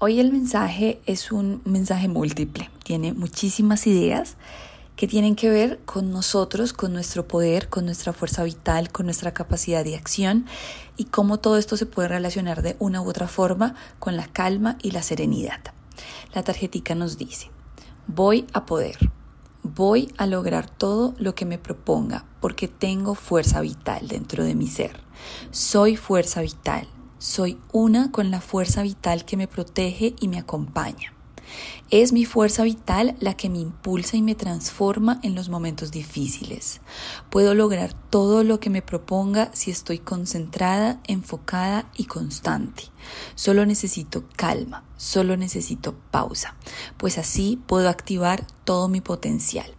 Hoy el mensaje es un mensaje múltiple, tiene muchísimas ideas que tienen que ver con nosotros, con nuestro poder, con nuestra fuerza vital, con nuestra capacidad de acción y cómo todo esto se puede relacionar de una u otra forma con la calma y la serenidad. La tarjetica nos dice, voy a poder, voy a lograr todo lo que me proponga porque tengo fuerza vital dentro de mi ser. Soy fuerza vital soy una con la fuerza vital que me protege y me acompaña. Es mi fuerza vital la que me impulsa y me transforma en los momentos difíciles. Puedo lograr todo lo que me proponga si estoy concentrada, enfocada y constante. Solo necesito calma, solo necesito pausa, pues así puedo activar todo mi potencial.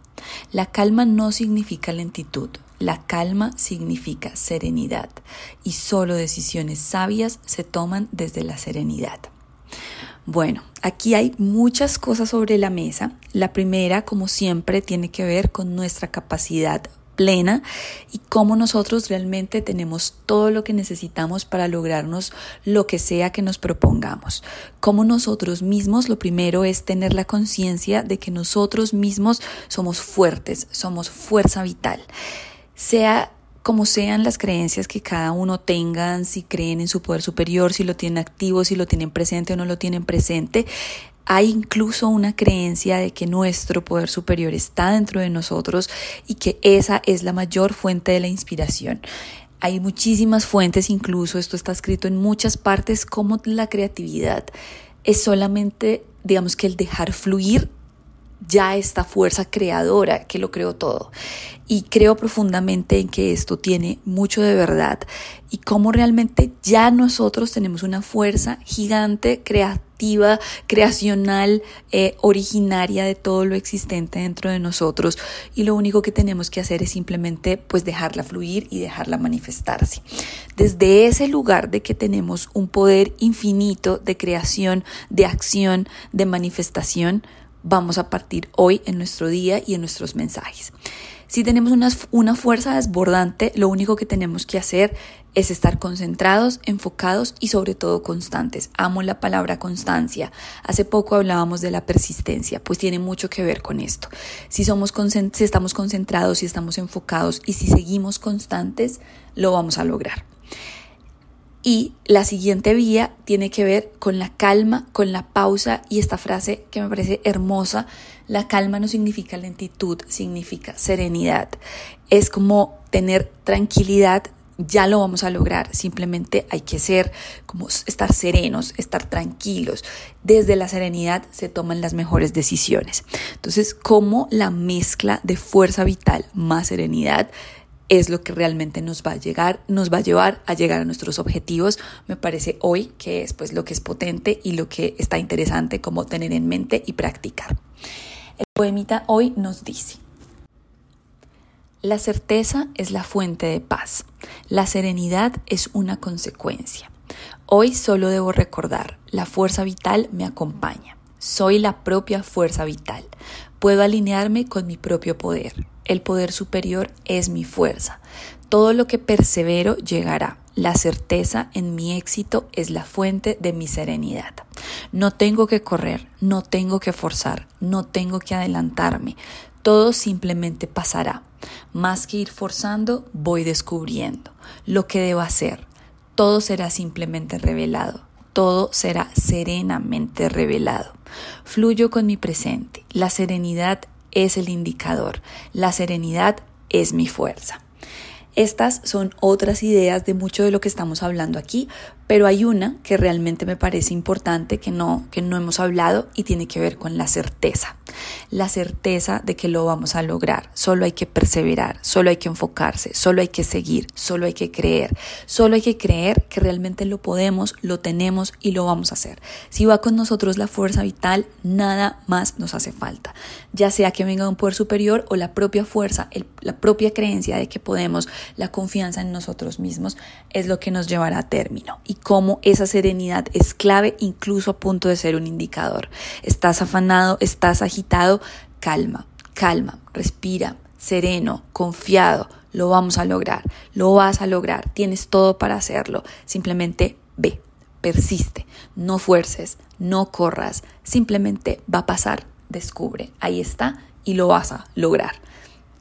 La calma no significa lentitud, la calma significa serenidad y solo decisiones sabias se toman desde la serenidad. Bueno, aquí hay muchas cosas sobre la mesa. La primera, como siempre, tiene que ver con nuestra capacidad plena y cómo nosotros realmente tenemos todo lo que necesitamos para lograrnos lo que sea que nos propongamos. Cómo nosotros mismos, lo primero es tener la conciencia de que nosotros mismos somos fuertes, somos fuerza vital sea como sean las creencias que cada uno tengan, si creen en su poder superior, si lo tienen activo, si lo tienen presente o no lo tienen presente, hay incluso una creencia de que nuestro poder superior está dentro de nosotros y que esa es la mayor fuente de la inspiración. Hay muchísimas fuentes, incluso esto está escrito en muchas partes, como la creatividad es solamente, digamos que el dejar fluir ya esta fuerza creadora que lo creó todo. Y creo profundamente en que esto tiene mucho de verdad y cómo realmente ya nosotros tenemos una fuerza gigante, creativa, creacional, eh, originaria de todo lo existente dentro de nosotros y lo único que tenemos que hacer es simplemente pues dejarla fluir y dejarla manifestarse. Desde ese lugar de que tenemos un poder infinito de creación, de acción, de manifestación, vamos a partir hoy en nuestro día y en nuestros mensajes. Si tenemos una, fuerza desbordante, lo único que tenemos que hacer es estar concentrados, enfocados y sobre todo constantes. Amo la palabra constancia. Hace poco hablábamos de la persistencia, pues tiene mucho que ver con esto. Si, somos si estamos concentrados, si estamos enfocados y si seguimos constantes, lo vamos a lograr. Y la siguiente vía tiene que ver con la calma, con la pausa y esta frase que me parece hermosa. La calma no significa lentitud, significa serenidad. Es como tener tranquilidad, ya lo vamos a lograr. Simplemente hay que ser como estar serenos, estar tranquilos. Desde la serenidad se toman las mejores decisiones. Entonces, como la mezcla de fuerza vital más serenidad es lo que realmente nos va a llegar, nos va a llevar a llegar a nuestros objetivos. Me parece hoy que es pues lo que es potente y lo que está interesante como tener en mente y practicar. El poemita hoy nos dice: La certeza es la fuente de paz. La serenidad es una consecuencia. Hoy solo debo recordar, la fuerza vital me acompaña. Soy la propia fuerza vital. Puedo alinearme con mi propio poder. El poder superior es mi fuerza. Todo lo que persevero llegará. La certeza en mi éxito es la fuente de mi serenidad. No tengo que correr, no tengo que forzar, no tengo que adelantarme. Todo simplemente pasará. Más que ir forzando, voy descubriendo lo que debo hacer. Todo será simplemente revelado todo será serenamente revelado. Fluyo con mi presente. La serenidad es el indicador. La serenidad es mi fuerza. Estas son otras ideas de mucho de lo que estamos hablando aquí, pero hay una que realmente me parece importante que no, que no hemos hablado y tiene que ver con la certeza. La certeza de que lo vamos a lograr. Solo hay que perseverar, solo hay que enfocarse, solo hay que seguir, solo hay que creer. Solo hay que creer que realmente lo podemos, lo tenemos y lo vamos a hacer. Si va con nosotros la fuerza vital, nada más nos hace falta. Ya sea que venga un poder superior o la propia fuerza, la propia creencia de que podemos, la confianza en nosotros mismos es lo que nos llevará a término. Y cómo esa serenidad es clave incluso a punto de ser un indicador. Estás afanado, estás agitado, calma, calma, respira, sereno, confiado, lo vamos a lograr, lo vas a lograr, tienes todo para hacerlo, simplemente ve, persiste, no fuerces, no corras, simplemente va a pasar, descubre, ahí está y lo vas a lograr.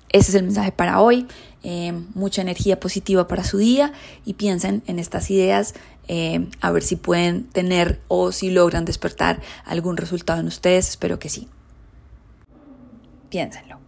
Ese es el mensaje para hoy. Eh, mucha energía positiva para su día y piensen en estas ideas eh, a ver si pueden tener o si logran despertar algún resultado en ustedes. Espero que sí. Piénsenlo.